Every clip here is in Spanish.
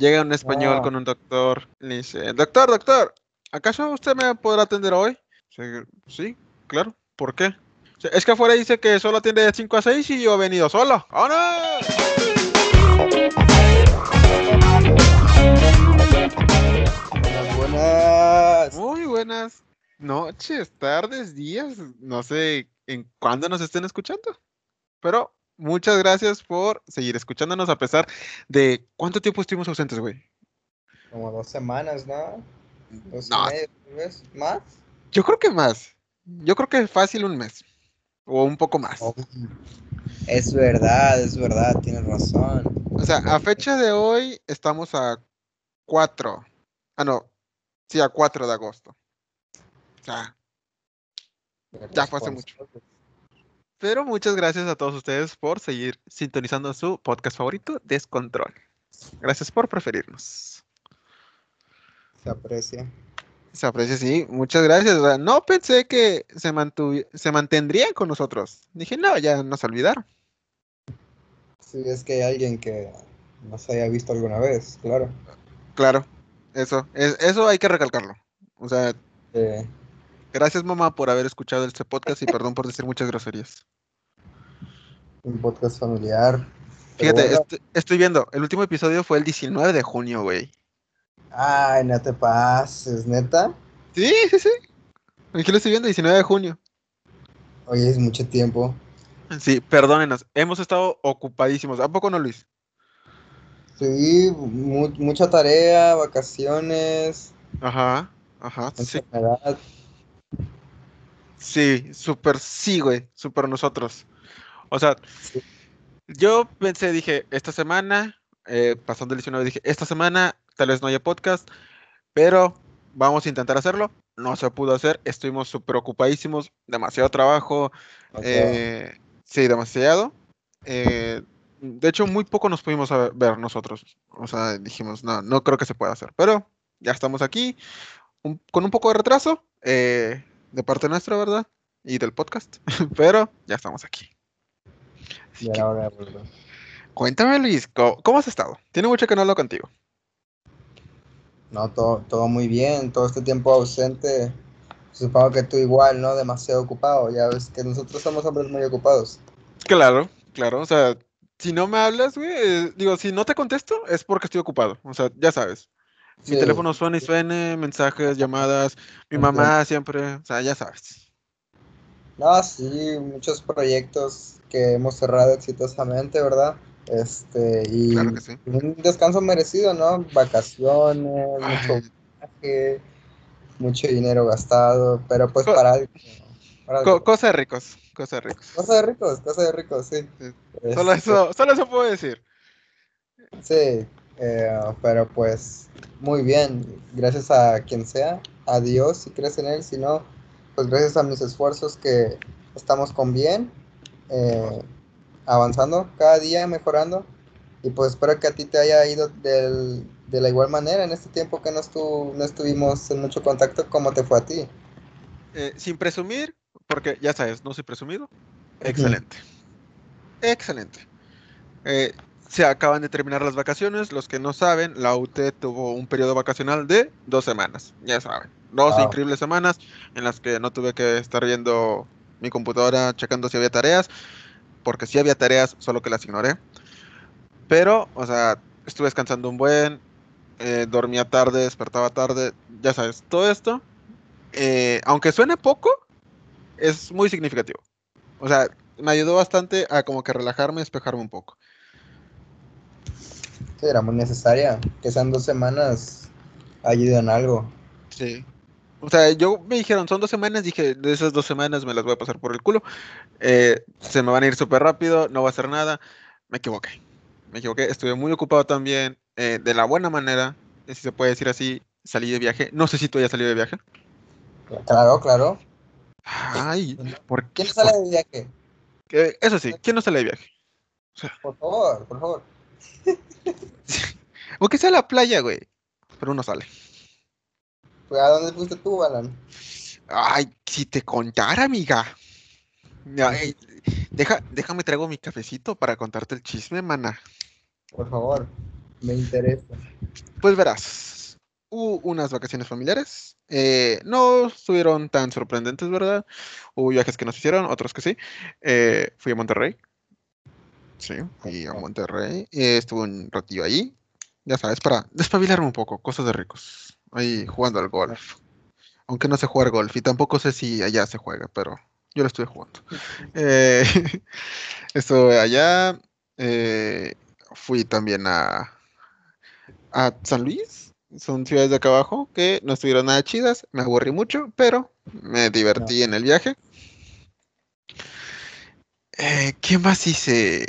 Llega un español Ah. con un doctor. Le dice, doctor, doctor, ¿acaso usted me podrá atender hoy? Sí, claro. ¿Por qué? Es que afuera dice que solo atiende de 5 a 6 y yo he venido solo. ¡Vámonos! Buenas, buenas. Muy buenas noches, tardes, días. No sé en cuándo nos estén escuchando. Pero muchas gracias por seguir escuchándonos a pesar de cuánto tiempo estuvimos ausentes, güey. Como dos semanas, ¿no? Dos No. vez. ¿Más? Yo creo que más. Yo creo que fácil un mes. O un poco más. Oh, Es verdad, es verdad, tienes razón. O sea, a fecha de hoy estamos a 4. Ah, no. Sí, a 4 de agosto. O sea, Ya fue hace mucho. Pero muchas gracias a todos ustedes por seguir sintonizando su podcast favorito, Descontrol. Gracias por preferirnos. Se aprecia. Se aprecia, sí. Muchas gracias. O sea, no pensé que se, se mantendrían con nosotros. Dije, no, ya nos olvidaron. Si es que hay alguien que nos haya visto alguna vez, claro. Claro, eso. es- eso hay que recalcarlo. O sea, Eh, gracias mamá por haber escuchado este podcast y perdón por decir muchas groserías. un podcast familiar. Fíjate, bueno, est- estoy viendo, el último episodio fue el 19 de junio, güey. Ay, no te pases, neta. Sí, sí, sí. Aquí lo estoy viendo, 19 de junio. Oye, es mucho tiempo. Sí, perdónenos, hemos estado ocupadísimos. ¿A poco no, Luis? Sí, mu- mucha tarea, vacaciones, Ajá, ajá, enfermedad. Sí, súper sí, güey, súper nosotros. O sea, Sí. yo pensé, dije, esta semana, eh, pasando el 19, dije, esta semana tal vez no haya podcast, pero vamos a intentar hacerlo. No se pudo hacer, estuvimos súper ocupadísimos, demasiado trabajo, O sea, eh, sí, demasiado. Eh, de hecho, muy poco nos pudimos ver nosotros. O sea, dijimos, no, no creo que se pueda hacer, pero ya estamos aquí, un- con un poco de retraso, eh, de parte nuestra, ¿verdad? Y del podcast, pero ya estamos aquí. Así ya que, era hora de volver. cuéntame, Luis, ¿cómo, cómo has estado? Tiene mucho que no hablo contigo. No, todo, todo muy bien, todo este tiempo ausente. Supongo que tú igual, ¿no? Demasiado ocupado. Ya ves que nosotros somos hombres muy ocupados. Claro, claro, o sea, si no me hablas, güey, eh, digo, si no te contesto es porque estoy ocupado, o sea, ya sabes. Mi teléfono suena y suene, mensajes, llamadas, mi mamá siempre, o sea, ya sabes. No, sí, muchos proyectos que hemos cerrado exitosamente, ¿verdad? Este, y Claro que sí. un descanso merecido, ¿no? Vacaciones, mucho viaje, mucho dinero gastado, pero pues Co- para algo. para algo. cosa de ricos, cosa de ricos. Cosa de ricos, cosa de ricos, sí. Sí. Solo Este, eso, solo eso puedo decir. Sí, eh, pero pues muy bien, gracias a quien sea, a Dios si crees en Él, si no, pues gracias a mis esfuerzos que estamos con bien, eh, avanzando cada día, mejorando, y pues espero que a ti te haya ido del- de la igual manera en este tiempo que no, estu- no estuvimos en mucho contacto, como te fue a ti? Eh, sin presumir, porque ya sabes, no soy presumido. Excelente. Excelente. Eh, se acaban de terminar las vacaciones. Los que no saben, la UT tuvo un periodo vacacional de dos semanas. Ya saben. Dos Wow. increíbles semanas en las que no tuve que estar viendo mi computadora, checando si había tareas. Porque sí había tareas, solo que las ignoré. Pero, o sea, estuve descansando un buen. eh, dormía tarde, despertaba tarde. Ya sabes, todo esto. eh, aunque suene poco, es muy significativo. O sea, me ayudó bastante a como que relajarme, despejarme un poco. Sí, era muy necesaria, que sean dos semanas ayudan algo. Sí. O sea, yo me dijeron, son dos semanas, dije, de esas dos semanas me las voy a pasar por el culo. eh, se me van a ir súper rápido, no va a hacer nada. Me equivoqué. Me equivoqué, estuve muy ocupado también, eh, de la buena manera, eh, si se puede decir así, salí de viaje. No sé si tú ya salido de viaje. Claro, claro. Ay, ¿por ¿Quién qué? sale de viaje? Eso sí, ¿quién no sale de viaje? Por favor, por favor. Aunque sea a la playa, güey. Pero uno sale. Pues, ¿A dónde fuiste tú, Alan? Ay, si te contara, amiga. Ay, deja, déjame traigo mi cafecito para contarte el chisme, mana. Por favor. Me interesa. Pues verás, hubo unas vacaciones familiares. eh, no estuvieron tan sorprendentes, ¿verdad? Hubo viajes que nos hicieron, otros que sí. Eh, fui a Monterrey. Sí, fui a Monterrey. eh, estuve un ratillo ahí. Ya sabes, para despabilarme un poco, cosas de ricos. Ahí jugando al golf. Aunque no sé jugar golf y tampoco sé si allá se juega, pero yo lo estuve jugando. Eh, estuve allá. eh, fui también a, a San Luis. Son ciudades de acá abajo que no estuvieron nada chidas. Me aburrí mucho, pero me divertí en el viaje. Eh, ¿qué más hice?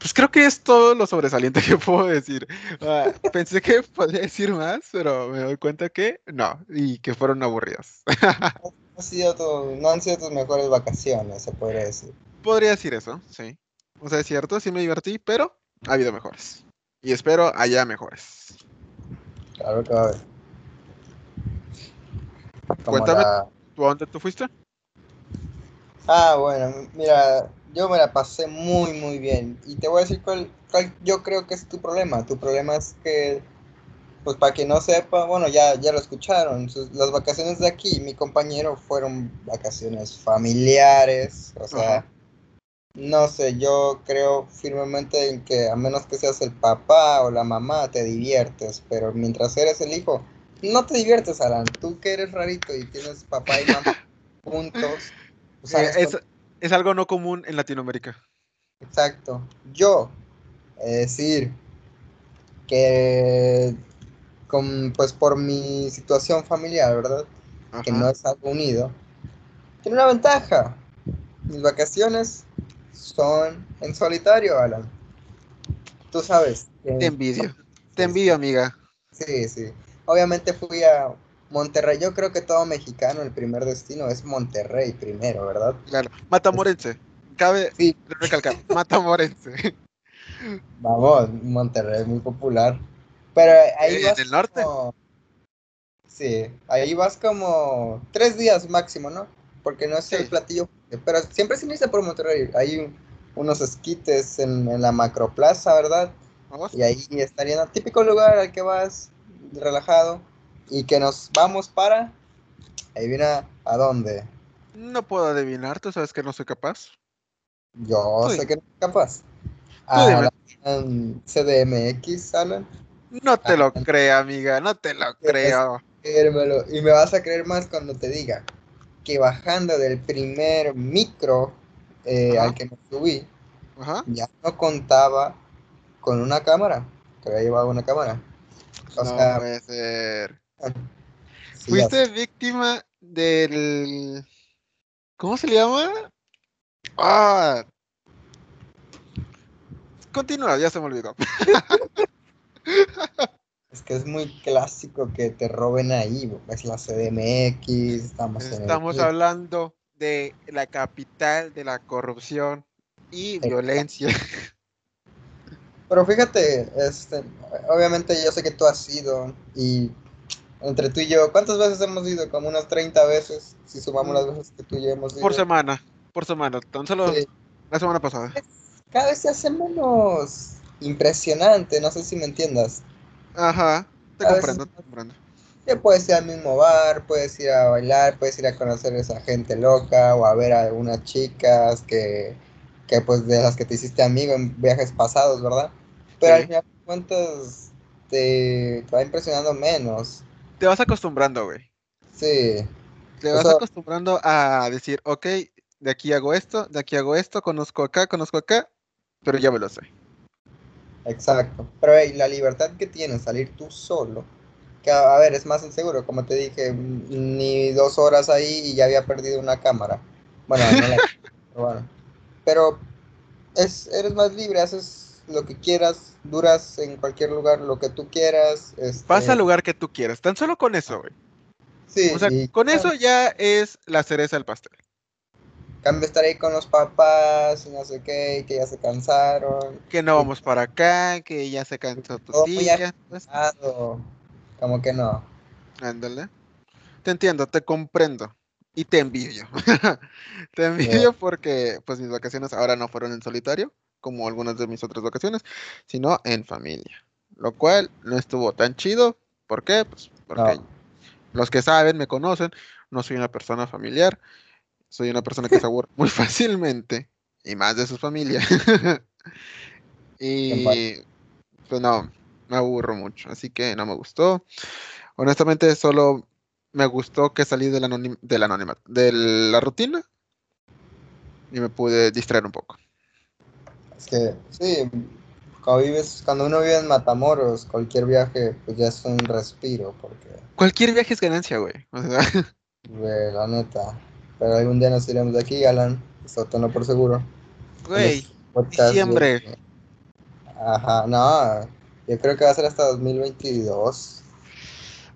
Pues creo que es todo lo sobresaliente que puedo decir. Ah, pensé que podría decir más, pero me doy cuenta que no, y que fueron aburridas. Ha sido tu- no han sido tus mejores vacaciones, se podría decir. Podría decir eso, sí. O sea, es cierto, sí me divertí, pero ha habido mejores. Y espero haya mejores. Claro que va a haber. Cuéntame. la- ¿Tú a dónde tú fuiste? Ah, bueno, mira, yo me la pasé muy, muy bien. Y te voy a decir cuál, cuál yo creo que es tu problema. Tu problema es que, pues para quien no sepa, bueno, ya, ya lo escucharon. sus- las vacaciones de aquí, mi compañero, fueron vacaciones familiares. O sea, no sé, yo creo firmemente en que a menos que seas el papá o la mamá, te diviertes. Pero mientras eres el hijo, no te diviertes, Alan. Tú que eres rarito y tienes papá y mamá juntos. pues, Eh, hagas es, algo no común en Latinoamérica. Exacto. Yo, es decir, que con, pues por mi situación familiar, ¿verdad? Que no es algo unido, tiene una ventaja. Mis vacaciones son en solitario, Alan. Tú sabes. que- Te envidio. Te envidio, amiga. Sí, sí. Obviamente fui a Monterrey. Yo creo que todo mexicano, el primer destino es Monterrey primero, ¿verdad? Claro. Matamorense. Cabe Sí. recalcar. Matamorense. Vamos, Monterrey es muy popular. Pero ahí ¿En vas el norte? como- Sí, ahí vas como tres días máximo, ¿no? Porque no es Sí. el platillo. Pero siempre se inicia por Monterrey. Hay un- unos esquites en, en la macroplaza, ¿verdad? ¿Vamos? Y ahí estaría el típico lugar al que vas relajado. Y que nos vamos para. Adivina a dónde. No puedo adivinar, tú sabes que no soy capaz. Yo sé que no es capaz. A la um, CDMX, Alan. No te lo Ah. creo, amiga, no te lo creo. Y me vas a creer más cuando te diga que bajando del primer micro eh, al que me subí, Ajá. ya no contaba con una cámara, que había llevado una cámara. O no sea, puede ser. Sí, Fuiste víctima del. ¿Cómo se le llama? Ah. Continúa, ya se me olvidó. es que es muy clásico que te roben ahí, es la CDMX, estamos en el Estamos micro. hablando de la capital de la corrupción y violencia. Pero fíjate, este, obviamente yo sé que tú has ido y entre tú y yo, ¿cuántas veces hemos ido? Como unas 30 veces, si sumamos las veces que tú y yo hemos ido. Por semana, por semana. Tan solo Sí. la semana pasada. Cada vez se hace menos impresionante, no sé si me entiendas. Ajá, te A veces- comprendo, te comprendo. Ya puedes ir al mismo bar, puedes ir a bailar, puedes ir a conocer a esa gente loca o a ver a algunas chicas que, que pues de las que te hiciste amigo en viajes pasados, ¿verdad? Pero Sí. al final de cuentas te, te va impresionando menos. Te vas acostumbrando, güey. Sí, Te vas acostumbrando a decir, ok, de aquí hago esto, de aquí hago esto, conozco acá, conozco acá, pero ya me lo sé. exacto. Pero hey, la libertad que tienes salir tú solo, que a, a ver, es más inseguro, como te dije, ni dos horas ahí y ya había perdido una cámara. Bueno, no la pero bueno. Pero es, eres más libre, haces lo que quieras, duras en cualquier lugar lo que tú quieras. Este, Vas al lugar que tú quieras, tan solo con eso, güey. Sí, O sea, y con eso ya es la cereza del pastel. cambio estar ahí con los papás y no sé qué, que ya se cansaron. Que no vamos para acá, que ya se cansó tu Todo tía. pues, como que no. ándale. Te entiendo, te comprendo. Y te envidio. te envidio porque pues mis vacaciones ahora no fueron en solitario. Como algunas de mis otras vacaciones, sino en familia. Lo cual no estuvo tan chido. ¿Por qué? Pues porque No. los que saben, me conocen, no soy una persona familiar. Soy una persona que se aburre muy fácilmente. Y más de su familia. y pues no, me aburro mucho. Así que no me gustó. Honestamente, solo me gustó que salí del anonim- del anonimato, de la rutina. Y me pude distraer un poco. Es que, sí, cuando, vives, cuando uno vive en Matamoros, cualquier viaje pues ya es un respiro, porque, Cualquier viaje es ganancia, güey. O sea, güey, la neta. Pero algún día nos iremos de aquí, Alan, eso tenlo por seguro. güey, Podcast diciembre. Ajá, no, yo creo que va a ser hasta 2022.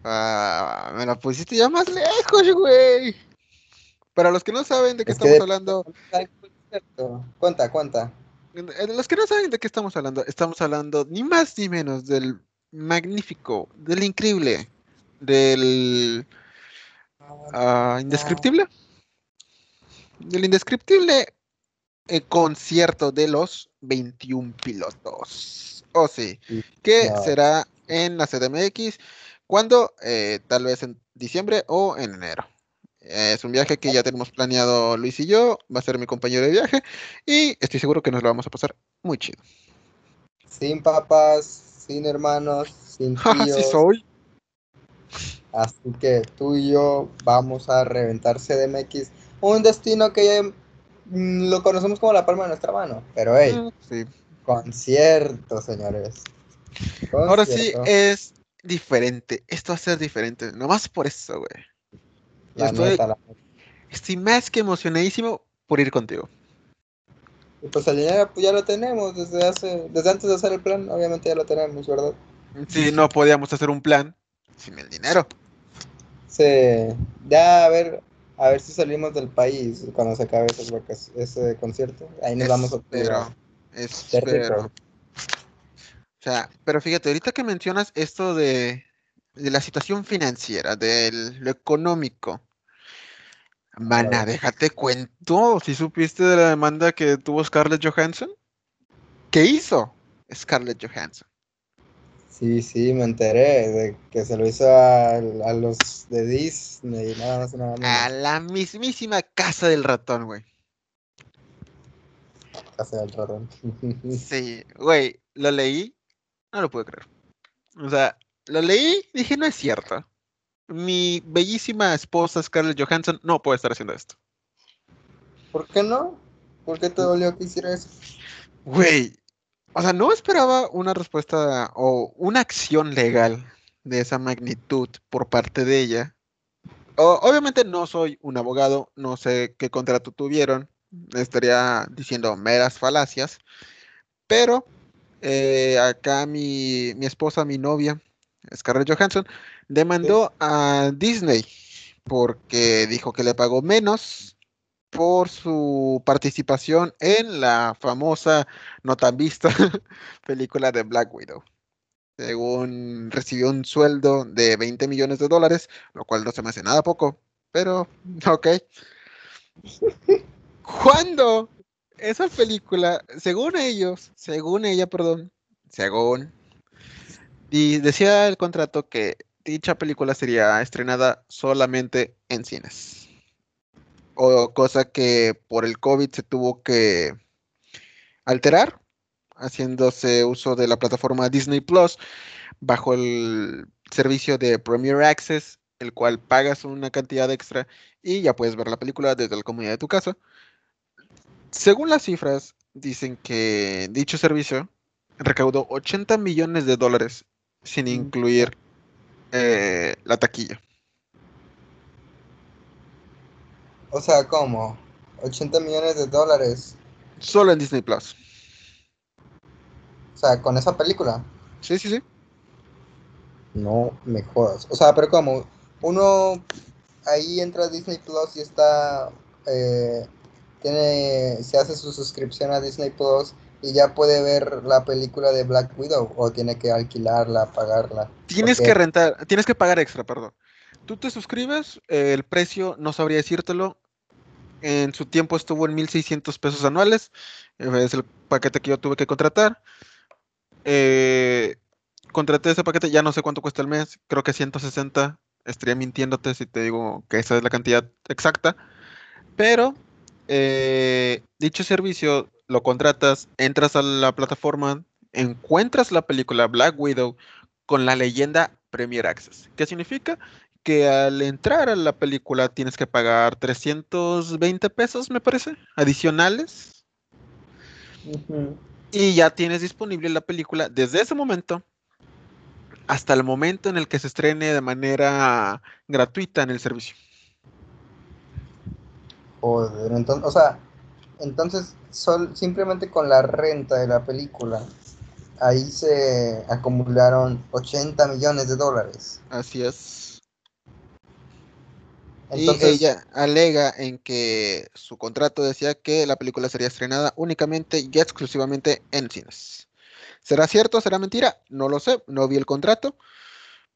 ah, me la pusiste ya más lejos, güey. Para los que no saben de qué Es estamos hablando, Cuenta, cuenta. Los que no saben de qué estamos hablando, estamos hablando ni más ni menos del magnífico, del increíble, del ah, indescriptible, del indescriptible eh, concierto de los 21 pilotos. O sí, Sí, que será en la CDMX, cuando eh, tal vez en diciembre o en enero. Es un viaje que ya tenemos planeado Luis y yo, va a ser mi compañero de viaje y estoy seguro que nos lo vamos a pasar muy chido. Sin papás, sin hermanos, sin Así tíos. soy. Así que tú y yo vamos a reventar CDMX, un destino que mm, lo conocemos como la palma de nuestra mano. Pero hey, Mm, sí. concierto, señores. Ahora sí es diferente. Esto va a ser diferente. Nomás por eso, güey. La estoy- neta, la neta. Estoy más que emocionadísimo por ir contigo. Y pues el dinero pues, ya lo tenemos desde hace, desde antes de hacer el plan, obviamente ya lo tenemos, ¿verdad? Si no podíamos hacer un plan sin el dinero. Sí, ya a ver, a ver si salimos del país cuando se acabe vacas- ese concierto. Ahí nos vamos a Espero. Qué Espero. O sea, pero fíjate, ahorita que mencionas esto de, de la situación financiera, de lo económico. Mana, déjate cuento. Si supiste de la demanda que tuvo Scarlett Johansson? ¿Qué hizo Scarlett Johansson? Sí, sí, me enteré de que se lo hizo a, a los de Disney, nada más nada A menos. la mismísima casa del ratón, güey. Casa del ratón. Sí, güey, lo leí, no lo puedo creer. O sea, lo leí, dije, no es cierto. Mi bellísima esposa Scarlett Johansson no puede estar haciendo esto. ¿Por qué no? ¿Por qué te dolió que hiciera eso? Güey, o sea, no esperaba una respuesta o una acción legal de esa magnitud por parte de ella. O- obviamente no soy un abogado, no sé qué contrato tuvieron, estaría diciendo meras falacias, pero eh, acá mi, mi esposa, mi novia, Scarlett Johansson, demandó a Disney porque dijo que le pagó menos por su participación en la famosa, no tan vista, película de Black Widow. Según recibió un sueldo de 20 millones de dólares, lo cual no se me hace nada poco, pero ok. Cuando esa película, según ellos, según ella, perdón, según, y decía el contrato que dicha película sería estrenada solamente en cines. O cosa que por el COVID se tuvo que alterar, haciéndose uso de la plataforma Disney Plus bajo el servicio de Premier Access, el cual pagas una cantidad extra y ya puedes ver la película desde la comodidad de tu casa. Según las cifras, dicen que dicho servicio recaudó 80 millones de dólares sin incluir eh, la taquilla. O sea, ¿cómo? 80 millones de dólares. Solo en Disney Plus. O sea, con esa película. Sí, sí, sí. No me jodas. O sea, pero como uno ahí entra a Disney Plus y está eh, tiene se hace su suscripción a Disney Plus y ya puede ver la película de Black Widow o tiene que alquilarla, pagarla. Tienes que rentar, tienes que pagar extra, perdón. Tú te suscribes, eh, el precio no sabría decírtelo. En su tiempo estuvo en 1.600 pesos anuales. Es el paquete que yo tuve que contratar. Eh, contraté ese paquete, ya no sé cuánto cuesta el mes. Creo que 160. Estaría mintiéndote si te digo que esa es la cantidad exacta. Pero eh, dicho servicio lo contratas, entras a la plataforma, encuentras la película Black Widow con la leyenda Premier Access. ¿Qué significa? Que al entrar a la película tienes que pagar 320 pesos, me parece, adicionales. Y ya tienes disponible la película desde ese momento hasta el momento en el que se estrene de manera gratuita en el servicio. Joder, entonces, o sea, entonces simplemente con la renta de la película, ahí se acumularon 80 millones de dólares. Así es. Entonces, y ella alega en que su contrato decía que la película sería estrenada únicamente y exclusivamente en cines. ¿Será cierto? ¿Será mentira? No lo sé, no vi el contrato,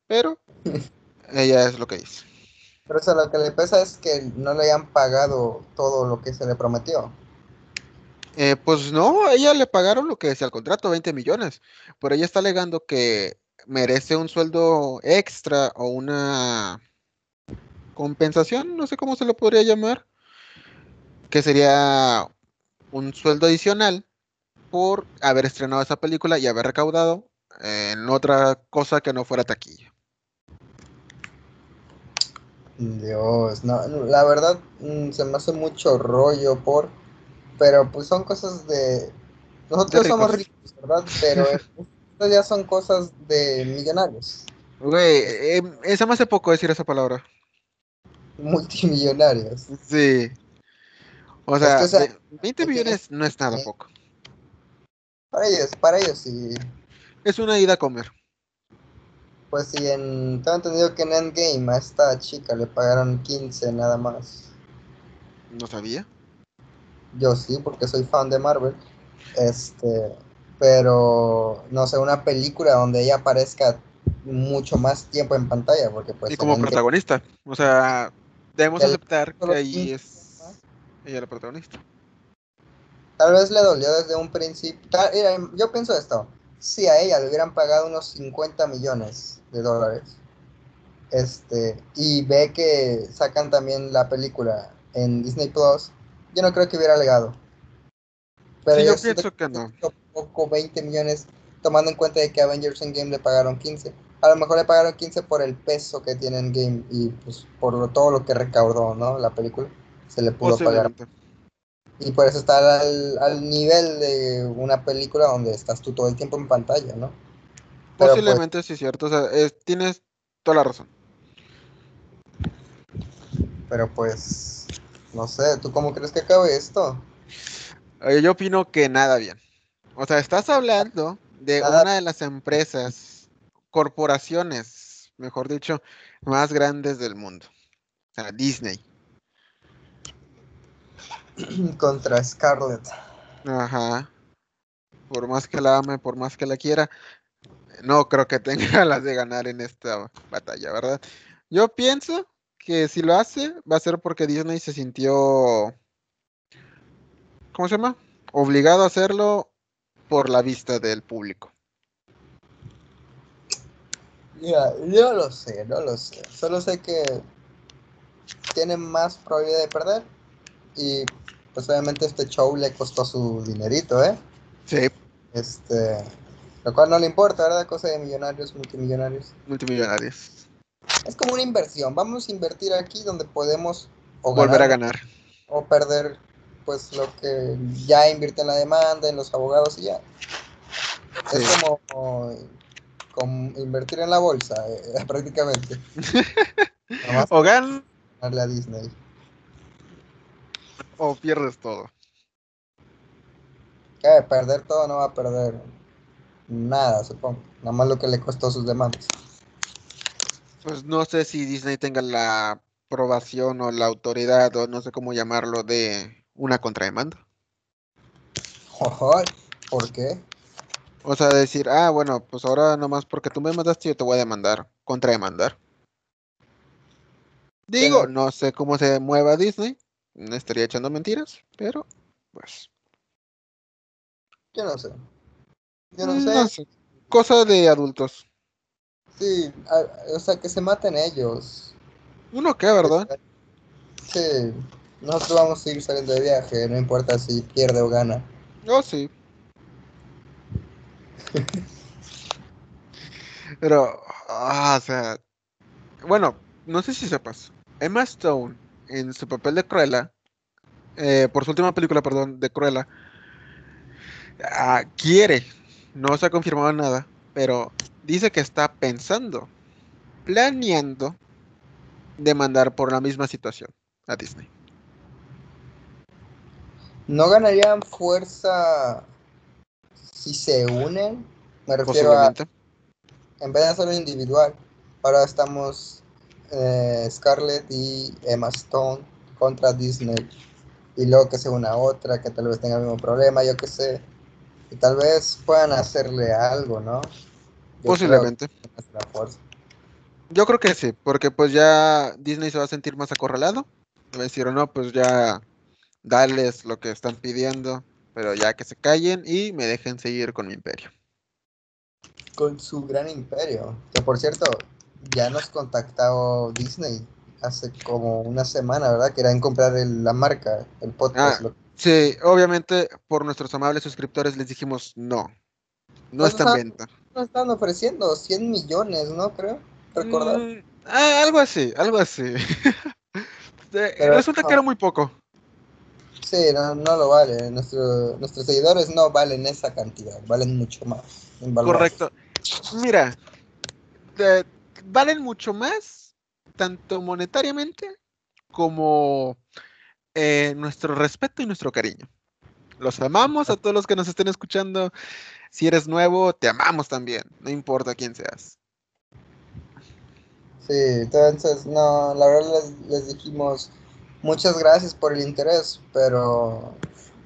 pero ella es lo que dice. Pero eso lo que le pesa es que no le hayan pagado todo lo que se le prometió. Eh, pues no, a ella le pagaron lo que decía el contrato, 20 millones, pero ella está alegando que merece un sueldo extra o una compensación, no sé cómo se lo podría llamar, que sería un sueldo adicional por haber estrenado esa película y haber recaudado en otra cosa que no fuera taquilla. Dios, no, la verdad mm, se me hace mucho rollo por, pero pues son cosas de, nosotros somos ricos, ¿verdad? Pero estas ya son cosas de millonarios. Güey, eh, esa me hace poco decir esa palabra. Multimillonarios. Sí. O sea, 20 millones no es nada poco. Para ellos, para ellos sí. Es una ida a comer. Pues sí, en, tengo entendido que en Endgame a esta chica le pagaron 15 nada más. ¿No sabía? Yo sí, porque soy fan de Marvel. Este, pero no sé, una película donde ella aparezca mucho más tiempo en pantalla, porque pues... Y como protagonista, o sea, debemos aceptar que ahí es ella la protagonista. Tal vez le dolió desde un principio. yo pienso esto. Si a ella le hubieran pagado unos 50 millones de dólares, este, y ve que sacan también la película en Disney Plus, yo no creo que hubiera legado. Pero yo pienso que no. Poco 20 millones, tomando en cuenta de que Avengers Game le pagaron 15. A lo mejor le pagaron 15 por el peso que tiene en Game y pues por todo lo que recaudó, ¿no? La película se le pudo pagar. Y por eso está al, nivel de una película donde estás tú todo el tiempo en pantalla, ¿no? Posiblemente sí, cierto. O sea, tienes toda la razón. Pero pues, no sé, ¿tú cómo crees que acabe esto? Yo opino que nada bien. O sea, estás hablando de una de las empresas, corporaciones, mejor dicho, más grandes del mundo. O sea, Disney. contra Scarlett. Ajá. Por más que la ame, por más que la quiera, no creo que tenga las de ganar en esta batalla, ¿verdad? Yo pienso que si lo hace, va a ser porque Disney se sintió. ¿Cómo se llama? Obligado a hacerlo por la vista del público. Mira, yo lo sé, no lo sé. Solo sé que tienen más probabilidad de perder y pues obviamente este show le costó su dinerito, ¿eh? Sí. Este, lo cual no le importa, ¿verdad? Cosa de millonarios, multimillonarios. Multimillonarios. Es como una inversión. Vamos a invertir aquí donde podemos volver a ganar o perder pues lo que ya invierte en la demanda, en los abogados y ya. Es como, como, invertir en la bolsa, eh, prácticamente. o a Disney o pierdes todo? ¿Qué? Perder todo no va a perder nada, supongo. Nada más lo que le costó sus demandas. Pues no sé si Disney tenga la aprobación o la autoridad o no sé cómo llamarlo de una contrademanda. ¿Por qué? O sea, decir, ah, bueno, pues ahora nomás porque tú me mandaste yo te voy a demandar, contrademandar. Digo, no sé cómo se mueva Disney, no estaría echando mentiras, pero pues. Yo no sé. Yo no mm, sé. no sé. Cosa de adultos. Sí, a- o sea, que se maten ellos. Uno qué, ¿verdad? Sí, nosotros vamos a seguir saliendo de viaje, no importa si pierde o gana. Oh, sí. Pero, ah, o sea, bueno, no sé si sepas. Emma Stone, en su papel de Cruella, eh, por su última película, perdón, de Cruella, ah, quiere, no se ha confirmado nada, pero dice que está pensando, planeando demandar por la misma situación a Disney. ¿No ganarían fuerza si se unen? Me refiero a, en vez de hacerlo individual, ahora estamos eh, Scarlett y Emma Stone contra Disney. Y luego que se una otra, que tal vez tenga el mismo problema, yo qué sé. Y tal vez puedan hacerle algo, ¿no? Creo Posiblemente. que. Yo creo que sí, porque pues ya Disney se va a sentir más acorralado. Va a decir, o no, pues ya darles lo que están pidiendo, pero ya que se callen y me dejen seguir con mi imperio. Con su gran imperio. Que por cierto, ya nos contactó Disney hace como una semana, ¿verdad? Querían comprar el- la marca, el podcast. Ah. lo- Sí, obviamente por nuestros amables suscriptores les dijimos no. No Pues, está en venta. Nos están ofreciendo 100 millones, ¿no? Creo. Recordar. Mm, ah, algo así, algo así. Eh, Pero Resulta no. que era muy poco. Sí, no, no lo vale. Nuestro- nuestros seguidores no valen esa cantidad, valen mucho más. Correcto. Mira, valen mucho más, tanto monetariamente como eh, nuestro respeto y nuestro cariño. Los amamos a todos los que nos estén escuchando. Si eres nuevo, te amamos también, no importa quién seas. Sí, entonces, no, la verdad les, les dijimos muchas gracias por el interés, pero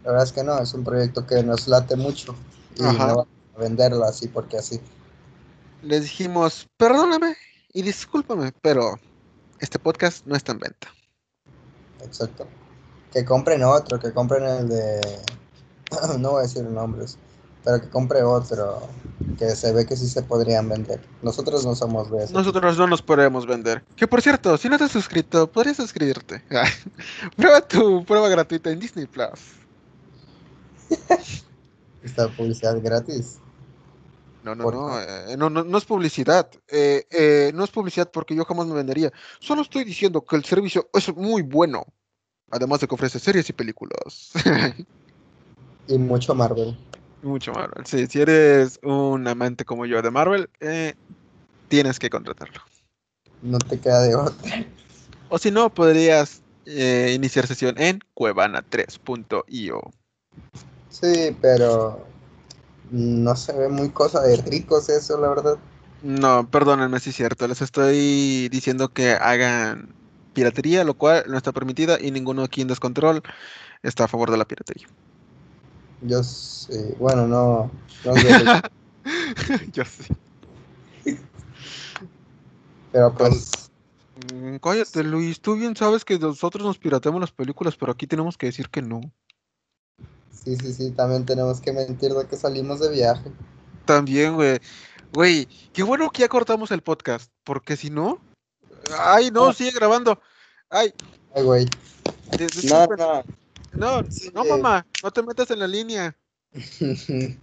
la verdad es que no, es un proyecto que nos late mucho y Ajá. no vamos a venderlo así porque así. Les dijimos, perdóname y discúlpame, pero este podcast no está en venta. Exacto. Que compren otro, que compren el de... no voy a decir nombres, pero que compre otro, que se ve que sí se podrían vender. Nosotros no somos de eso. Nosotros no nos podemos vender. Que por cierto, si no te has suscrito, podrías suscribirte. Prueba tu prueba gratuita en Disney Plus. Esta publicidad gratis. No, no, ¿Por no, eh, no, no, no es publicidad. Eh, eh, no es publicidad porque yo jamás me vendería. Solo estoy diciendo que el servicio es muy bueno. Además de que ofrece series y películas. Y mucho Marvel. Mucho Marvel. Sí, si eres un amante como yo de Marvel, eh, tienes que contratarlo. No te queda de otra. O si no, podrías eh, iniciar sesión en cuevana3.io. Sí, pero no se ve muy cosa de ricos eso, la verdad. No, perdónenme si es cierto. Les estoy diciendo que hagan piratería, lo cual no está permitida y ninguno aquí en Descontrol está a favor de la piratería. Yo sí, bueno, no, no Yo sí. pero pues Mm, Cállate, Luis. Tú bien sabes que nosotros nos pirateamos las películas, pero aquí tenemos que decir que no. sí, sí, sí, también tenemos que mentir de que salimos de viaje. También, güey. Güey, qué bueno que ya cortamos el podcast, porque si no. Ay, no, Oh. sigue grabando. Ay, Ay, güey. No, no. No, Sí. no, mamá, no te metas en la línea.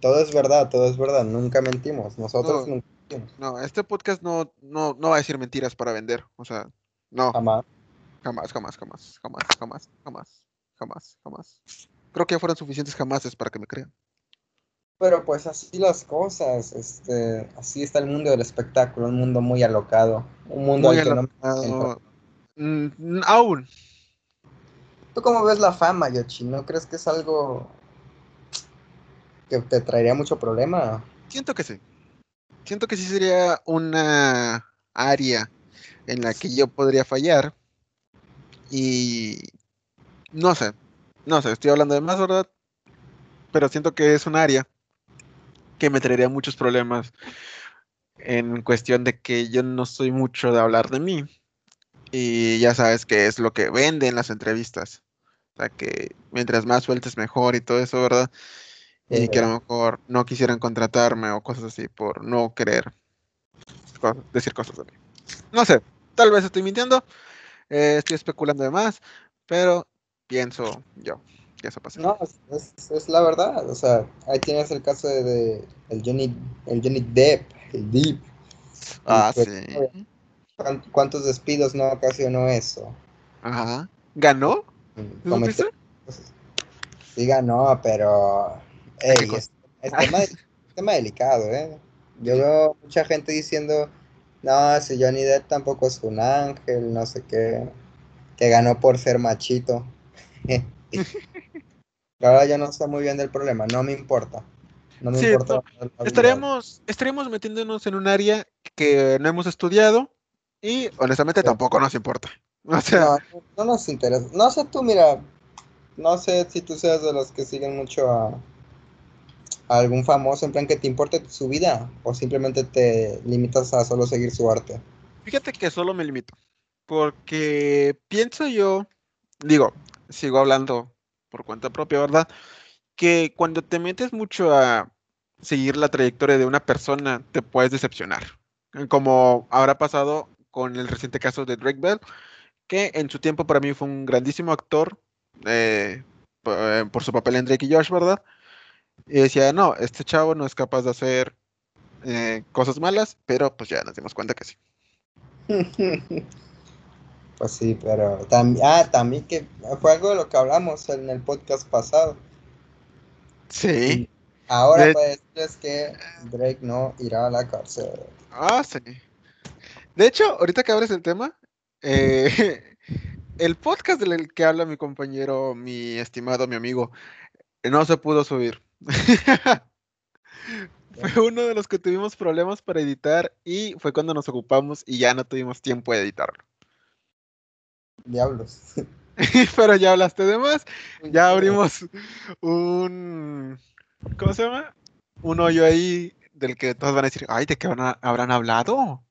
todo es verdad, todo es verdad. Nunca mentimos. Nosotros No. nunca mentimos. No, este podcast no, no, no va a decir mentiras para vender. O sea, no, Jamás. jamás, jamás, jamás, jamás, jamás, jamás, jamás, jamás. Creo que ya fueron suficientes jamases para que me crean. Pero pues así las cosas, este, así está el mundo del espectáculo, un mundo muy alocado, un mundo Muy al que no alocado. Mm, aún. ¿Tú cómo ves la fama, Yoshi? ¿No crees que es algo que te traería mucho problema? Siento que sí. Siento que sí sería una área en la que yo podría fallar. Y no sé, no sé, estoy hablando de más, ¿verdad? Pero siento que es un área que me traería muchos problemas en cuestión de que yo no soy mucho de hablar de mí. Y ya sabes que es lo que venden las entrevistas. Sea, que mientras más sueltes mejor y todo eso, ¿verdad? Y que a lo mejor no quisieran contratarme o cosas así por no querer decir cosas de mí. No sé, tal vez estoy mintiendo, eh, estoy especulando de más, pero pienso yo que eso pasa. No, es, la verdad, o sea, ahí tienes el caso de, el Johnny, el Johnny Depp, el Deep. Ah, pues, sí. ¿Cuántos despidos no ocasionó eso? Ajá. ¿Ganó? ¿No sí ganó, pero es, tema, delicado, ¿eh? Yo veo mucha gente diciendo, no, si Johnny Depp tampoco es un ángel, no sé qué, que ganó por ser machito. Ahora yo no sé muy bien del problema, no me importa. No me importa. estaríamos, estaríamos metiéndonos en un área que no hemos estudiado y honestamente tampoco nos importa. O sea, no, no nos interesa. No sé tú, mira, no sé si tú seas de los que siguen mucho a, algún famoso en plan que te importe su vida o simplemente te limitas a solo seguir su arte? Fíjate que solo me limito, porque pienso yo, digo, sigo hablando por cuenta propia, ¿verdad? Que cuando te metes mucho a seguir la trayectoria de una persona, te puedes decepcionar. Como habrá pasado con el reciente caso de Drake Bell, que en su tiempo para mí fue un grandísimo actor eh, eh, por su papel en Drake y Josh, ¿verdad? Y decía, no, este chavo no es capaz de hacer eh, cosas malas, pero pues ya nos dimos cuenta que sí. pues sí, pero también, ah, también que fue algo de lo que hablamos en el podcast pasado. Sí. ahora de... pues es que Drake no irá a la cárcel. Ah, sí. De hecho, ahorita que abres el tema, eh, el podcast del que habla mi compañero, mi estimado, mi amigo, no se pudo subir. fue uno de los que tuvimos problemas para editar y fue cuando nos ocupamos y ya no tuvimos tiempo de editarlo. Diablos. Pero ya hablaste de más. Ya abrimos un. ¿Cómo se llama? Un hoyo ahí del que todos van a decir, ay, ¿de qué habrán hablado?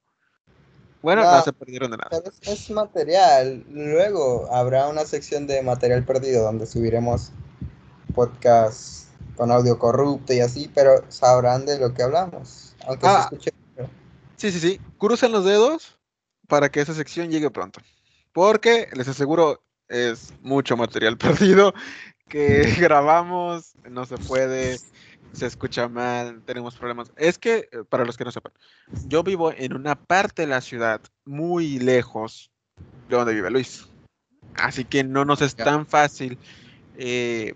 Bueno, no, se perdieron de nada. es, material. Luego habrá una sección de material perdido donde subiremos podcasts con audio corrupto y así, pero sabrán de lo que hablamos, aunque se ah. escuche. Sí, sí, sí. Crucen los dedos para que esa sección llegue pronto. Porque les aseguro, es mucho material perdido que grabamos, no se puede, se escucha mal, tenemos problemas. Es que, eh, para los que no sepan, yo vivo en una parte de la ciudad muy lejos de donde vive Luis. Así que no nos es tan fácil eh,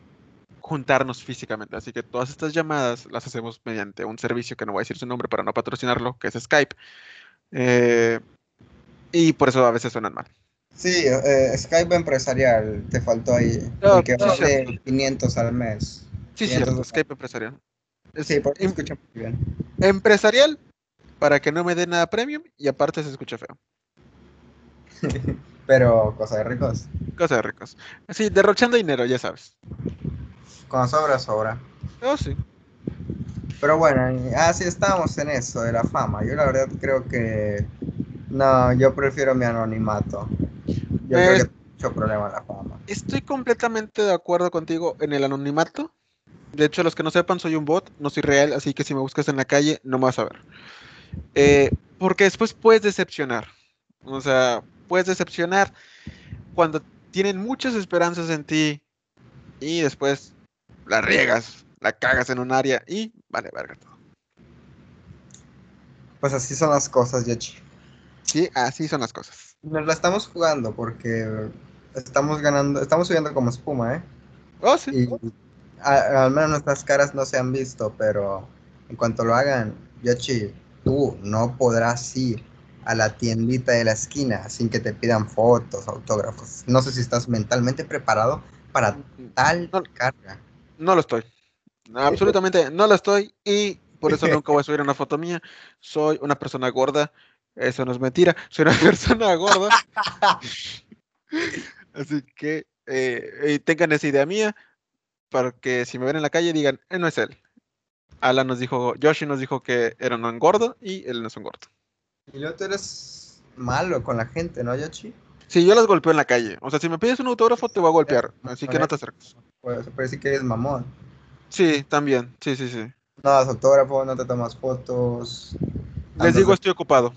juntarnos físicamente. Así que todas estas llamadas las hacemos mediante un servicio que no voy a decir su nombre para no patrocinarlo, que es Skype. Eh, y por eso a veces suenan mal. Sí, eh, Skype empresarial, te faltó ahí. Oh, que vale 500 al mes. Sí, sí, Skype empresarial. sí, porque escucha muy bien. Empresarial, para que no me dé nada premium y aparte se escucha feo. Pero cosa de ricos. Cosa de ricos. Sí, derrochando dinero, ya sabes. Con sobra, sobra. Oh, sí. Pero bueno, así estamos en eso de la fama. Yo la verdad creo que. No, yo prefiero mi anonimato. Yo creo que mucho problema la fama. Estoy completamente de acuerdo contigo en el anonimato. De hecho, los que no sepan, soy un bot, no soy real, así que si me buscas en la calle, no me vas a ver. Eh, porque después puedes decepcionar. O sea, puedes decepcionar cuando tienen muchas esperanzas en ti y después la riegas, la cagas en un área y vale, verga todo. Pues así son las cosas, Yoshi. Sí, así son las cosas. Nos la estamos jugando porque estamos ganando, estamos subiendo como espuma, ¿eh? Oh, sí. Al menos nuestras caras no se han visto, pero en cuanto lo hagan, Yoshi, tú no podrás ir a la tiendita de la esquina sin que te pidan fotos, autógrafos. No sé si estás mentalmente preparado para tal carga. No lo estoy. Absolutamente no lo estoy y por eso nunca voy a subir una foto mía. Soy una persona gorda. Eso no es mentira. Soy una persona gorda. Así que eh, tengan esa idea mía para que si me ven en la calle digan, eh, no es él. Alan nos dijo, Yoshi nos dijo que era un gordo y él no es un gordo. Y luego tú eres malo con la gente, ¿no, Yoshi? Sí, yo las golpeo en la calle. O sea, si me pides un autógrafo, te voy a golpear. Así que no te acerques. Pues parece que eres mamón. Sí, también. Sí, sí, sí. No das autógrafo, no te tomas fotos. Les digo, estoy ocupado.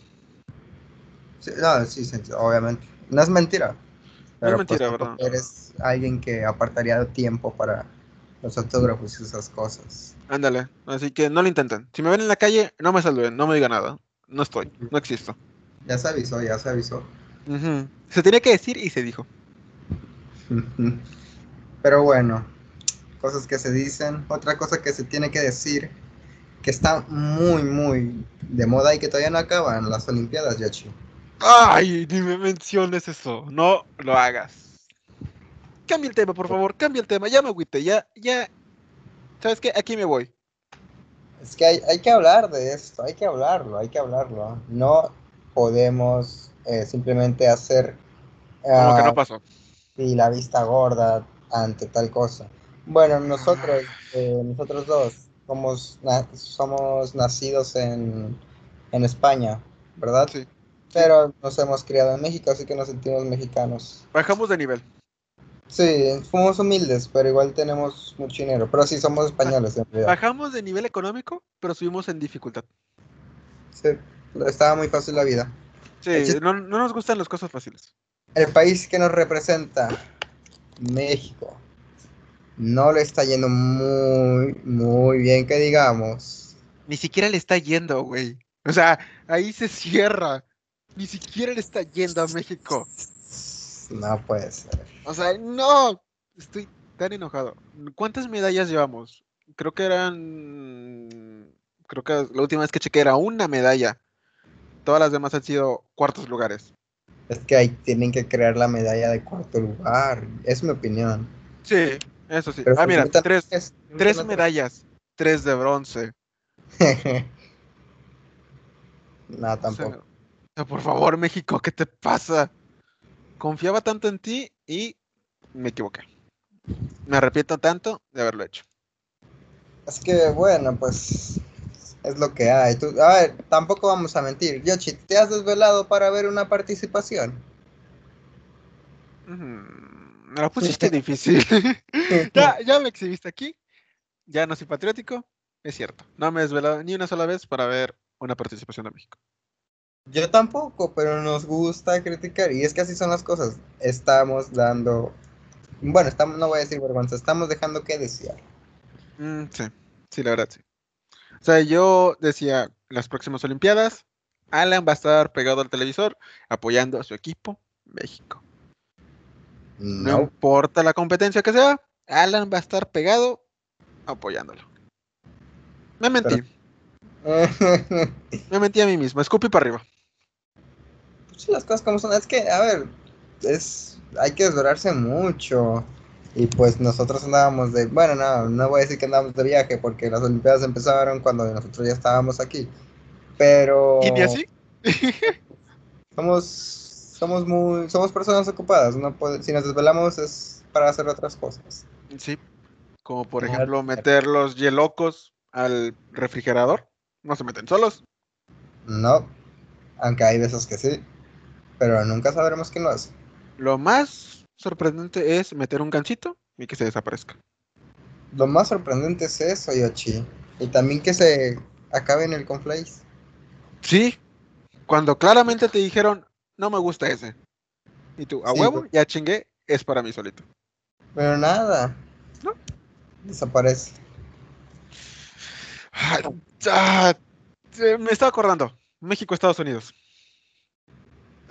Sí, no, sí, obviamente. No es mentira. No es Pero, mentira, pues, ¿verdad? Eres alguien que apartaría tiempo para los autógrafos y esas cosas. Ándale. Así que no lo intenten. Si me ven en la calle, no me saluden, no me digan nada. No estoy, no existo. Ya se avisó, ya se avisó. Se tenía que decir y se dijo. Pero bueno, cosas que se dicen. Otra cosa que se tiene que decir, que está muy, muy de moda y que todavía no acaban las Olimpiadas, Yoshi. Ay, ni me menciones eso. No lo hagas. Cambia el tema, por favor. Cambia el tema. Ya me agüité. Ya, ya. ¿Sabes qué? Aquí me voy. Es que hay, hay que hablar de esto, hay que hablarlo, hay que hablarlo. No podemos eh, simplemente hacer Como que ah, no pasó. y la vista gorda ante tal cosa. Bueno, nosotros, eh, nosotros dos, somos, na- somos nacidos en, en España, ¿verdad? Sí. Pero nos hemos criado en México, así que nos sentimos mexicanos. Bajamos de nivel. Sí, somos humildes, pero igual tenemos mucho dinero. Pero sí, somos españoles en realidad. Bajamos de nivel económico, pero subimos en dificultad. Sí, estaba muy fácil la vida. Sí, no, no nos gustan las cosas fáciles. El país que nos representa, México, no le está yendo muy, muy bien, que digamos. Ni siquiera le está yendo, güey. O sea, ahí se cierra. Ni siquiera le está yendo a México. No puede ser. O sea, no. Estoy tan enojado. ¿Cuántas medallas llevamos? Creo que eran. Creo que la última vez que chequé era una medalla. Todas las demás han sido cuartos lugares. Es que ahí tienen que crear la medalla de cuarto lugar. Es mi opinión. Sí, eso sí. Pero Ah, mira, tres, es- tres no- medallas. Tres de bronce. no, tampoco. o sea, por favor, México, ¿qué te pasa? Confiaba tanto en ti y me equivoqué. Me arrepiento tanto de haberlo hecho. Así que bueno, pues es lo que hay. Tú- a ver, tampoco vamos a mentir. Yoshi, ¿te has desvelado para ver una participación? Ujú, Me la pusiste difícil. ya, ya me exhibiste aquí. Ya no soy patriótico. Es cierto. No me he desvelado ni una sola vez para ver una participación de México. Yo tampoco, pero nos gusta criticar y es que así son las cosas. Estamos dando, bueno, estamos, no voy a decir vergüenza, estamos dejando que desear. Mm, sí, sí, la verdad sí. O sea, yo decía, las próximas Olimpiadas, Alan va a estar pegado al televisor apoyando a su equipo, México. No No, importa la competencia que sea, Alan va a estar pegado apoyándolo. Me mentí, me mentí a mí mismo, escupí para arriba. Sí, las cosas como son, es que, a ver, es, hay que desvelarse mucho. Y pues nosotros andábamos de, bueno, no, no voy a decir que andábamos de viaje porque las Olimpiadas empezaron cuando nosotros ya estábamos aquí. Pero ¿Y así? somos, somos muy, somos personas ocupadas. No puede- si nos desvelamos es para hacer otras cosas. Sí, como por Ah, ejemplo meter los hielocos al refrigerador. No se meten solos. No, aunque hay veces que sí, pero nunca sabremos quién lo hace. Lo más sorprendente es meter un gancito y que se desaparezca. Lo más sorprendente es eso, Yoshi. Y también que se acabe en el conflace. Sí, cuando claramente te dijeron, no me gusta ese. Y tú, a Sí, huevo, ya chingué, es para mí solito. Pero nada. No. Desaparece. Ah, me estaba acordando. México, Estados Unidos.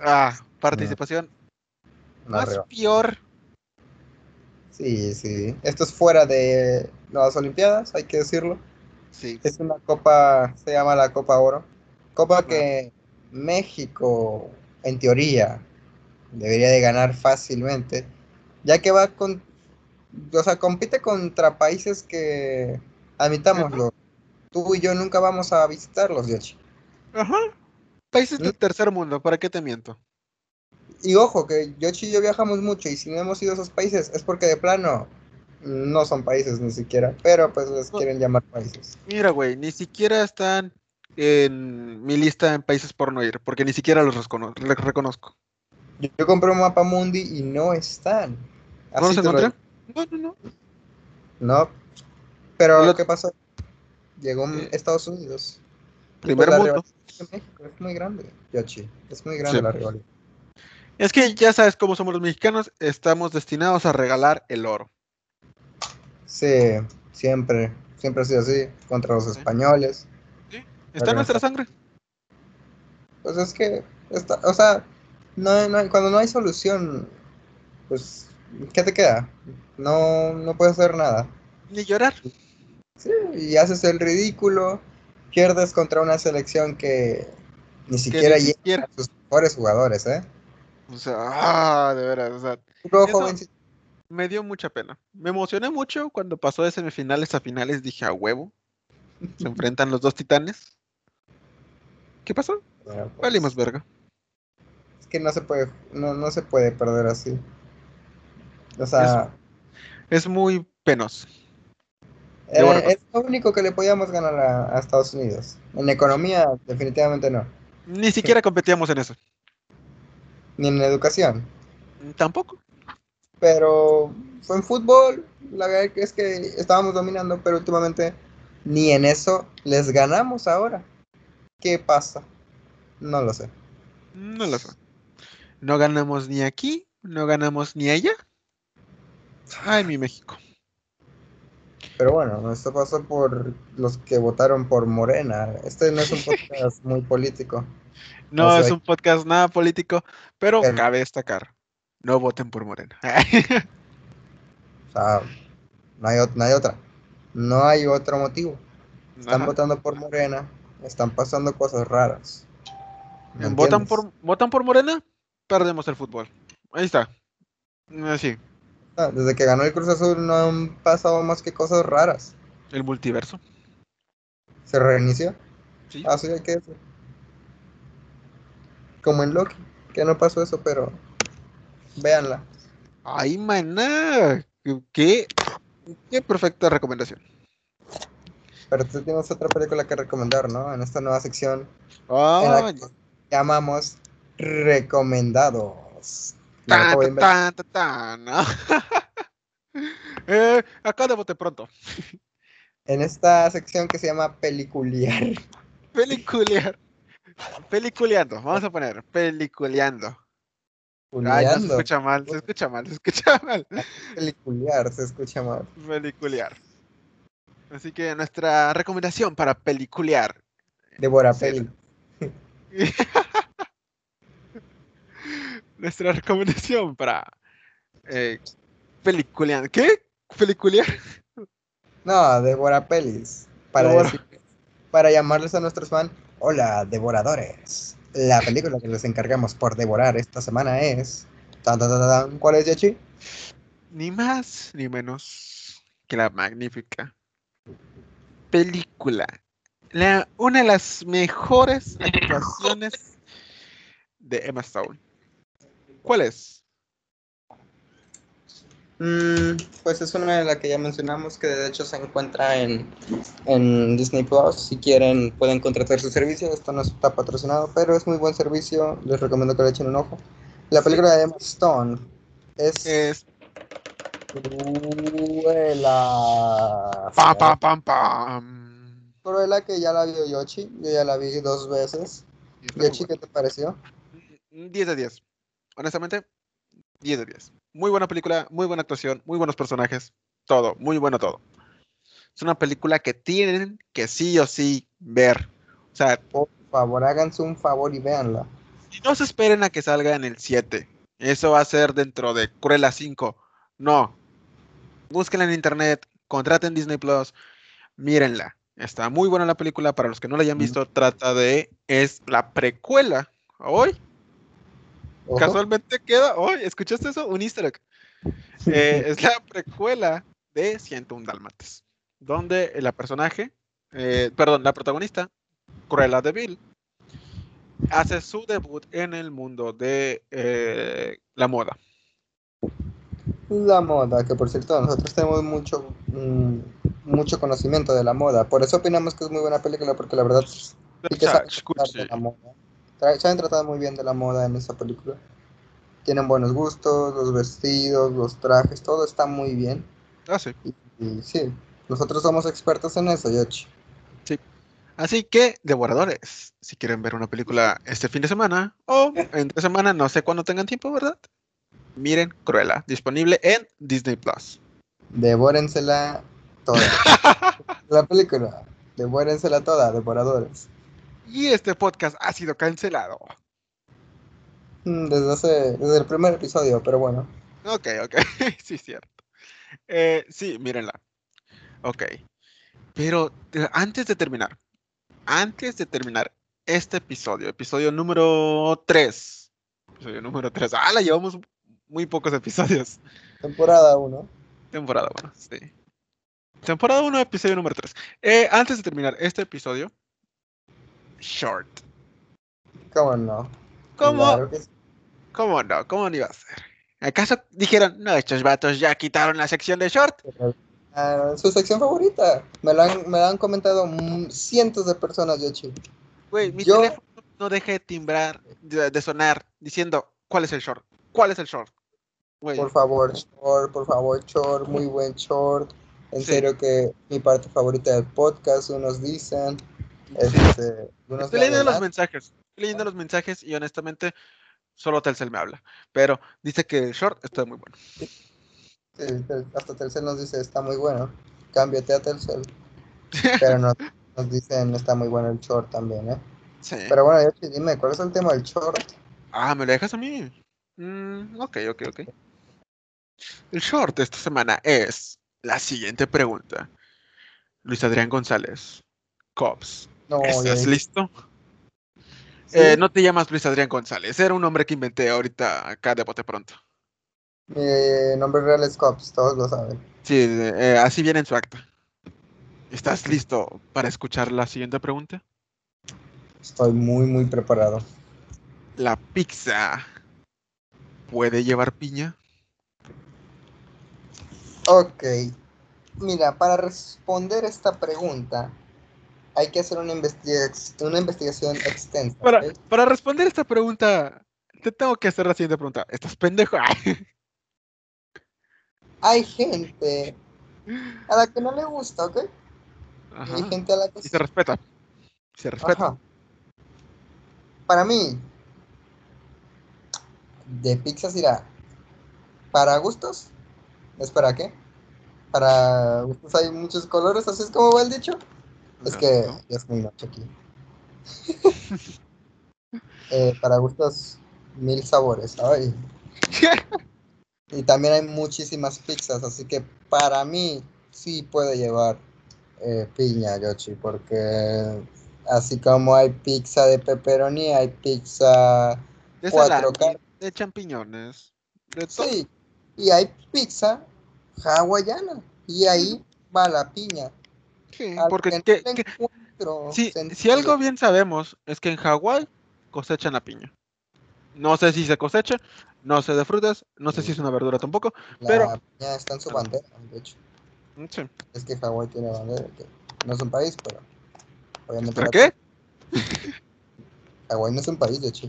Ah, participación No, más arriba. peor. Sí, sí. Esto es fuera de las Olimpiadas, hay que decirlo. Sí. Es una copa, se llama la Copa Oro. Copa que México, en teoría, debería de ganar fácilmente, ya que va con, o sea, compite contra países que, admitámoslo, tú y yo nunca vamos a visitarlos, Yoshi. Ajá. Países del tercer mundo, ¿para qué te miento? Y ojo, que Yoshi y yo viajamos mucho y si no hemos ido a esos países es porque de plano no son países ni siquiera, pero pues les No. quieren llamar países. Mira, güey, ni siquiera están en mi lista en países por no ir, porque ni siquiera los recono- reconozco. Yo compré un mapa mundi y no están. ¿No los Así te lo encontré? No, no, no. No. Pero Lo- ¿qué pasó? Llegó Eh, Estados Unidos. Primer pues mundo. es muy grande, Yoshi. Es muy grande Sí. la rivalidad. Es que ya sabes cómo somos los mexicanos, estamos destinados a regalar el oro. Sí, siempre. Siempre ha sido así. Contra los Sí. españoles. Está en nuestra sangre. Pues es que, está, o sea, no, no cuando no hay solución, pues, ¿qué te queda? No, no puedes hacer nada. Ni llorar. Sí, y haces el ridículo, pierdes contra una selección que ni siquiera ni llega siquiera. a sus mejores jugadores, ¿eh? O sea, ah, de veras, o sea, me dio mucha pena. Me emocioné mucho cuando pasó de semifinales a finales, dije a huevo. Se enfrentan los dos titanes. ¿Qué pasó? Bueno, pues, Valimos verga. es que no se puede, no, no se puede perder así. O sea, Es muy penoso. Eh, es lo único que le podíamos ganar a, a Estados Unidos. En economía, definitivamente no. Ni siquiera competíamos en eso. Ni en educación. Tampoco. Pero fue en fútbol, la verdad es que estábamos dominando, pero últimamente ni en eso les ganamos ahora. ¿Qué pasa? No lo sé. No lo sé. No ganamos ni aquí, no ganamos ni allá. Ay, mi México. Pero bueno, esto pasa por los que votaron por Morena. Este no es un podcast muy político. No O sea, es un podcast nada político, pero cabe destacar. No voten por Morena. O sea, no hay, no hay otra. No hay otro motivo. Están Ajá. votando por Morena. Están pasando cosas raras. ¿Me ¿Votan entiendes? por, ¿Votan por Morena? Perdemos el fútbol. Ahí está. Así, Desde que ganó el Cruz Azul no han pasado más que cosas raras. el multiverso. Se reinició. Sí. Así hay que decir. Como en Loki, que no pasó eso, pero véanla. Ay, maná. Qué, qué perfecta recomendación. Pero tú tienes otra película que recomendar, ¿no? En esta nueva sección en Ah, la que llamamos Recomendados. Tan, tan, tan, tan, ¿no? Eh, acá de bote pronto. En esta sección que se llama Peliculiar. Peliculear. Peliculeando. Vamos a poner peliculeando. Ay, no se escucha mal, se escucha mal, se escucha mal. Peliculiar, se escucha mal. Peliculear. Así que nuestra recomendación para peliculear. Devora peli. Nuestra recomendación para eh, peliculear. ¿Qué? ¿Peliculear? No, devora pelis. Para, Devora. decir- para llamarles a nuestros fans, hola, devoradores. La película que les encargamos por devorar esta semana es... tan, tan, tan, tan. ¿Cuál es, Yachi? Ni más ni menos que la magnífica película. La, una de las mejores actuaciones de Emma Stone. ¿Cuál es? Mm, pues es una de las que ya mencionamos que de hecho se encuentra en, en Disney Plus. Si quieren pueden contratar su servicio. Esto no está patrocinado, pero es muy buen servicio. Les recomiendo que le echen un ojo. La película de Emma Stone es Es Cruella. pam pam pam pam. Cruella que ya la vio Yoshi. Yo ya la vi dos veces. Yoshi, ¿qué te pareció? buena. 10 de 10. Honestamente, 10 de 10. Muy buena película, muy buena actuación, muy buenos personajes, todo, muy bueno todo. Es una película que tienen que sí o sí ver. O sea, Por favor, háganse un favor y véanla. Y no se esperen a que salga en el 7. Eso va a ser dentro de Cruella 5. No. Búsquenla en internet, contraten Disney Plus, mírenla. Está muy buena la película. Para los que no la hayan visto, trata de. Es la precuela. Hoy, Casualmente queda. Hoy, ¿escuchaste eso? Un easter egg. Eh, es la precuela de 101 Dálmatas. Donde la personaje, eh, perdón, la protagonista, Cruella de Vil, hace su debut en el mundo de eh, la moda. La moda, que por cierto nosotros tenemos mucho, mm, mucho conocimiento de la moda. Por eso opinamos que es muy buena película, porque la verdad sí que de la moda. Tra- Saben tratar muy bien de la moda en esa película. tienen buenos gustos, los vestidos, los trajes, todo está muy bien. Ah, sí. Y, y sí, nosotros somos expertos en eso, Yoshi. Así que, devoradores, si quieren ver una película este fin de semana o entre semana, no sé cuándo tengan tiempo, ¿verdad? Miren Cruella, disponible en Disney Plus. Devórensela toda. La película, devórensela toda, devoradores. Y este podcast ha sido cancelado. Mm, Desde, hace, desde el primer episodio, pero bueno. Ok, ok, sí, cierto. Eh, sí, mírenla. Ok. Pero eh, antes de terminar, antes de terminar este episodio, episodio número 3. Episodio número 3. Ah, la llevamos muy pocos episodios. Temporada 1. Temporada 1, sí. Temporada 1, episodio número 3. antes de terminar este episodio, short. ¿Cómo no? ¿Cómo, Claro que sí. ¿Cómo no? ¿Cómo no iba a ser? ¿Acaso dijeron, no, estos vatos ya quitaron la sección de short? Ah, su sección favorita. Me la han, me la han comentado mm, cientos de personas, Yoshi. Güey, mi Yo- teléfono no deja de timbrar, de, de sonar, diciendo, ¿cuál es el short? ¿Cuál es el short? Güey, Por favor, short, por favor, short, muy buen short. En Sí. serio que mi parte favorita del podcast, unos dicen. Este, Estoy leyendo los mensajes. Estoy leyendo los mensajes y honestamente solo Telcel me habla. Pero dice que el short está muy bueno. Sí, hasta Telcel nos dice, está muy bueno. Cámbiate a Telcel. Pero no, nos dicen, está muy bueno el short también, ¿eh? Sí. Pero bueno, Yoshi, dime, ¿cuál es el tema del short? Ah, ¿me lo dejas a mí? Mm, ok, ok, ok. El short de esta semana es la siguiente pregunta. Luis Adrián González, Cops, No, ¿estás listo? Sí, Eh, no te llamas Luis Adrián González, era un nombre que inventé ahorita acá de bote pronto. Mi nombre real es Cops, todos lo saben. Sí, eh, así viene en su acta. ¿Estás listo para escuchar la siguiente pregunta? Estoy muy, muy preparado. ¿La pizza puede llevar piña? Ok. Mira, para responder esta pregunta hay que hacer una, investiga- una investigación extensa. Para, para responder esta pregunta, te tengo que hacer la siguiente pregunta. ¿Estás pendejo? Hay gente a la que no le gusta, ¿ok? Ajá. hay gente a la que Y se respeta. Se respeta. Ajá. Para mí, de pizzas irá para gustos. ¿Es para qué? Para gustos hay muchos colores, así es como va el dicho. Es que no. ya es muy noche aquí. Eh, para gustos, mil sabores. Ay. Y también hay muchísimas pizzas, así que para mí sí puede llevar eh, piña, Yoshi, porque así como hay pizza de pepperoni, hay pizza, De cuatro salami, de champiñones, de sí, y hay pizza hawaiana, y ahí va la piña. Sí, Al porque que que- encuentro si, algo bien sabemos es que en Hawái cosechan la piña. No sé si se cosecha, no sé de frutas, no sé si es una verdura tampoco. La pero- piña está en su bandera, de hecho. Sí. Es que Hawái tiene bandera, que no es un país, pero obviamente ¿Para la- qué? Hawái no es un país, de hecho.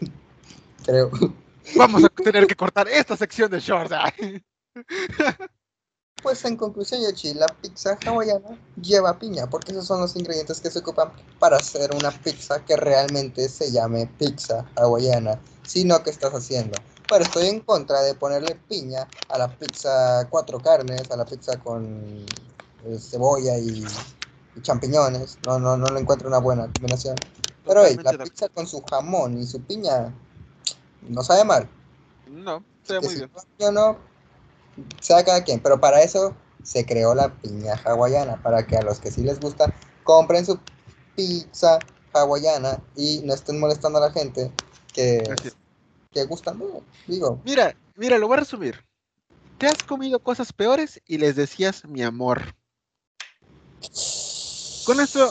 Creo. Vamos a tener que cortar esta sección de shorts. Pues en conclusión, Yoshi, la pizza hawaiana lleva piña, porque esos son los ingredientes que se ocupan para hacer una pizza que realmente se llame pizza hawaiana, sino que estás haciendo. Pero estoy en contra de ponerle piña a la pizza cuatro carnes, a la pizza con eh, cebolla y, y champiñones. No, no, no le encuentro una buena combinación. Pero hey, la pizza con su jamón y su piña no sabe mal. No, que muy bien. yo no, sea cada quien, pero para eso se creó la piña hawaiana, para que a los que sí les gusta compren su pizza hawaiana y no estén molestando a la gente que, que gustan, digo, Mira, mira, lo voy a resumir. Te has comido cosas peores y les decías mi amor. Con esto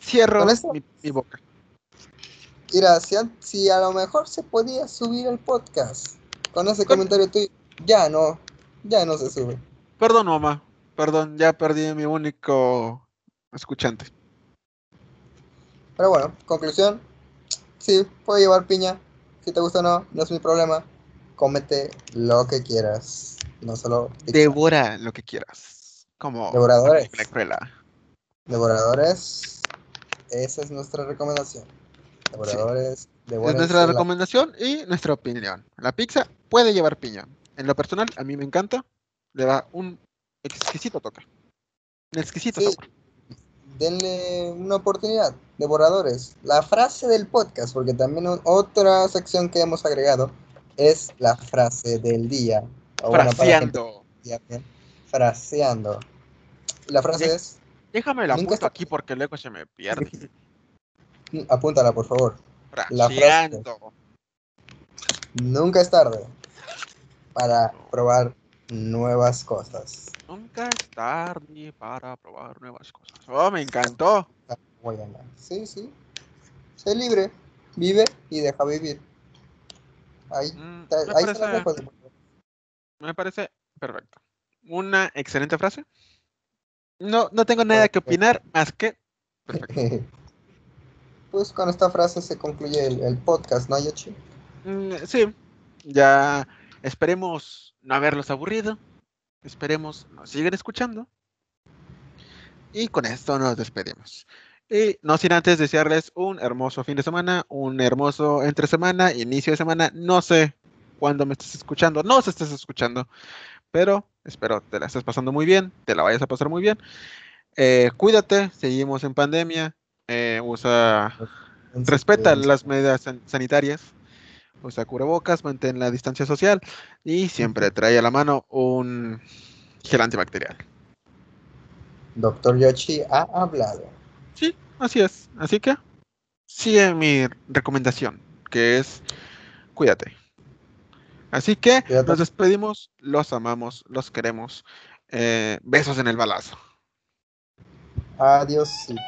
cierro Con esto- mi, mi boca. mira, si a, si a lo mejor se podía subir el podcast con ese Con- comentario tuyo, ya no, ya no se sube. Perdón, mamá. Perdón, ya perdí mi único escuchante. Pero bueno, conclusión, sí, puede llevar piña, Si te gusta o no, no es mi problema. Cómete lo que quieras. No solo pizza. Devora lo que quieras. Como Devoradores. Devoradores, esa es nuestra recomendación. Devoradores, Es devórense nuestra la- recomendación y nuestra opinión. La pizza puede llevar piña. En lo personal, a mí me encanta. Le da un exquisito toque. Un exquisito Sí. toque. Denle una oportunidad. Devoradores. La frase del podcast, porque también otra sección que hemos agregado es la frase del día. O bueno, gente Fraseando. Fraseando. La frase es, Déjame la apunto está- aquí porque luego se me pierde. apúntala por favor. La frase. Fraseando. Nunca es tarde para probar nuevas cosas. Nunca es tarde para probar nuevas cosas. Oh, me encantó. Sí, sí. Sé libre, vive y deja vivir. Ahí, Mm, te- me, ahí parece, me parece perfecto. Una excelente frase. No, no tengo nada que opinar más que perfecto. Pues con esta frase se concluye el, el podcast, ¿no, Yoshi? Mm, sí, ya esperemos no haberlos aburrido. Esperemos nos sigan escuchando. Y con esto nos despedimos. Y no sin antes desearles un hermoso fin de semana, un hermoso entre semana, inicio de semana. No sé cuándo me estés escuchando, no se estés escuchando, pero espero te la estés pasando muy bien, te la vayas a pasar muy bien. Eh, cuídate, seguimos en pandemia. eh, usa Respeta las medidas san- sanitarias, usa cubrebocas, mantén la distancia social y siempre trae a la mano un gel antibacterial. Doctor Yoshi ha hablado. Sí, así es. Así que sigue mi recomendación, que es cuídate. Así que Cuídate. nos despedimos, los amamos, los queremos. eh, besos en el balazo. Adiósito.